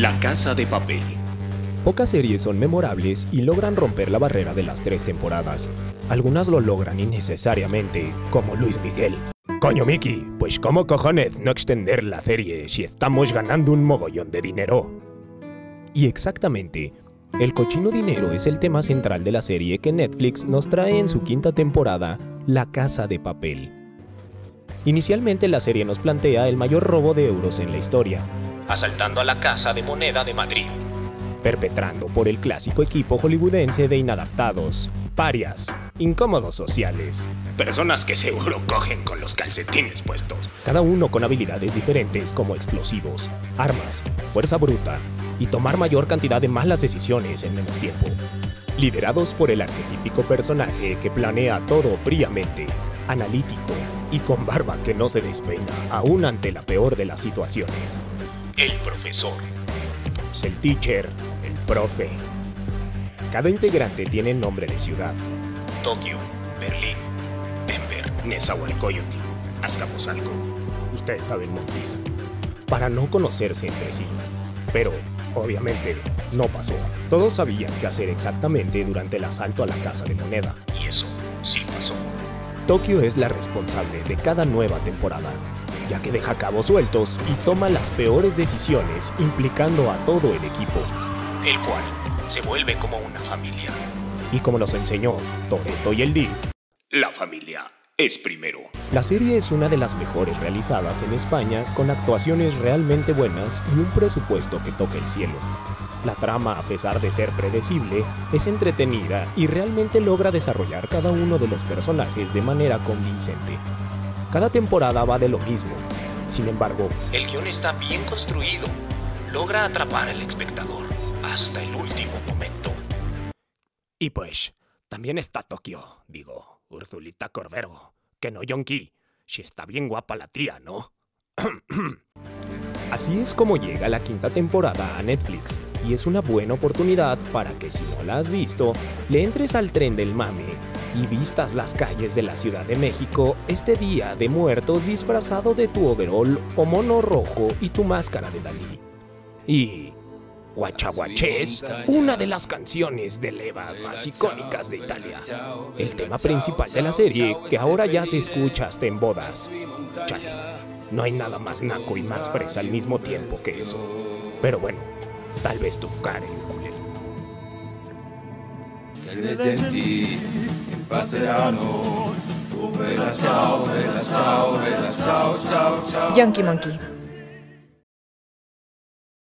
La Casa de Papel. Pocas series son memorables y logran romper la barrera de las tres temporadas. Algunas lo logran innecesariamente, como Luis Miguel. Coño Miki, pues cómo cojones no extender la serie si estamos ganando un mogollón de dinero. Y exactamente, el cochino dinero es el tema central de la serie que Netflix nos trae en su quinta temporada, La Casa de Papel. Inicialmente la serie nos plantea el mayor robo de euros en la historia, asaltando a la Casa de Moneda de Madrid, perpetrando por el clásico equipo hollywoodense de inadaptados, parias, incómodos sociales, Personas que seguro cogen con los calcetines puestos. cada uno con habilidades diferentes como explosivos, armas, fuerza bruta y tomar mayor cantidad de malas decisiones en menos tiempo. Liderados por el arquetípico personaje que planea todo fríamente, analítico y con barba que no se despeina aún ante la peor de las situaciones. El profesor. Es el teacher, el profe. Cada integrante tiene nombre de ciudad. Tokio, Berlín, Denver, Nezahualcóyotl, Azcapotzalco. Ustedes saben, monkeys. Para no conocerse entre sí. Pero, obviamente, no pasó. Todos sabían qué hacer exactamente durante el asalto a la Casa de Moneda. Y eso sí pasó. Tokio es la responsable de cada nueva temporada, ya que deja cabos sueltos y toma las peores decisiones implicando a todo el equipo. El cual se vuelve como una familia. Y como nos enseñó Toretto y el Dip, La familia es primero. La serie es una de las mejores realizadas en España con actuaciones realmente buenas y un presupuesto que toca el cielo. La trama, a pesar de ser predecible, es entretenida y realmente logra desarrollar cada uno de los personajes de manera convincente. Cada temporada va de lo mismo. Sin embargo, El guion está bien construido. Logra atrapar al espectador hasta el último momento. y pues, también está Tokio, digo, Urzulita Corbero, que no Yonki. Si está bien guapa la tía, ¿no? Así es como llega la quinta temporada a Netflix, y es una buena oportunidad para que si no la has visto, le entres al tren del mame y vistas las calles de la Ciudad de México este día de muertos disfrazado de tu overol o mono rojo y tu máscara de Dalí. Y Guachaguachés, una de las canciones de leva más icónicas de Italia. El tema principal de la serie, que ahora ya se escucha hasta en bodas. Chale, no hay nada más naco y más fresa al mismo tiempo que eso. Pero bueno, tal vez tu Karen Culel. Che oh bella ciao, bella ciao, bella ciao, ciao, ciao. Yankee Monkey.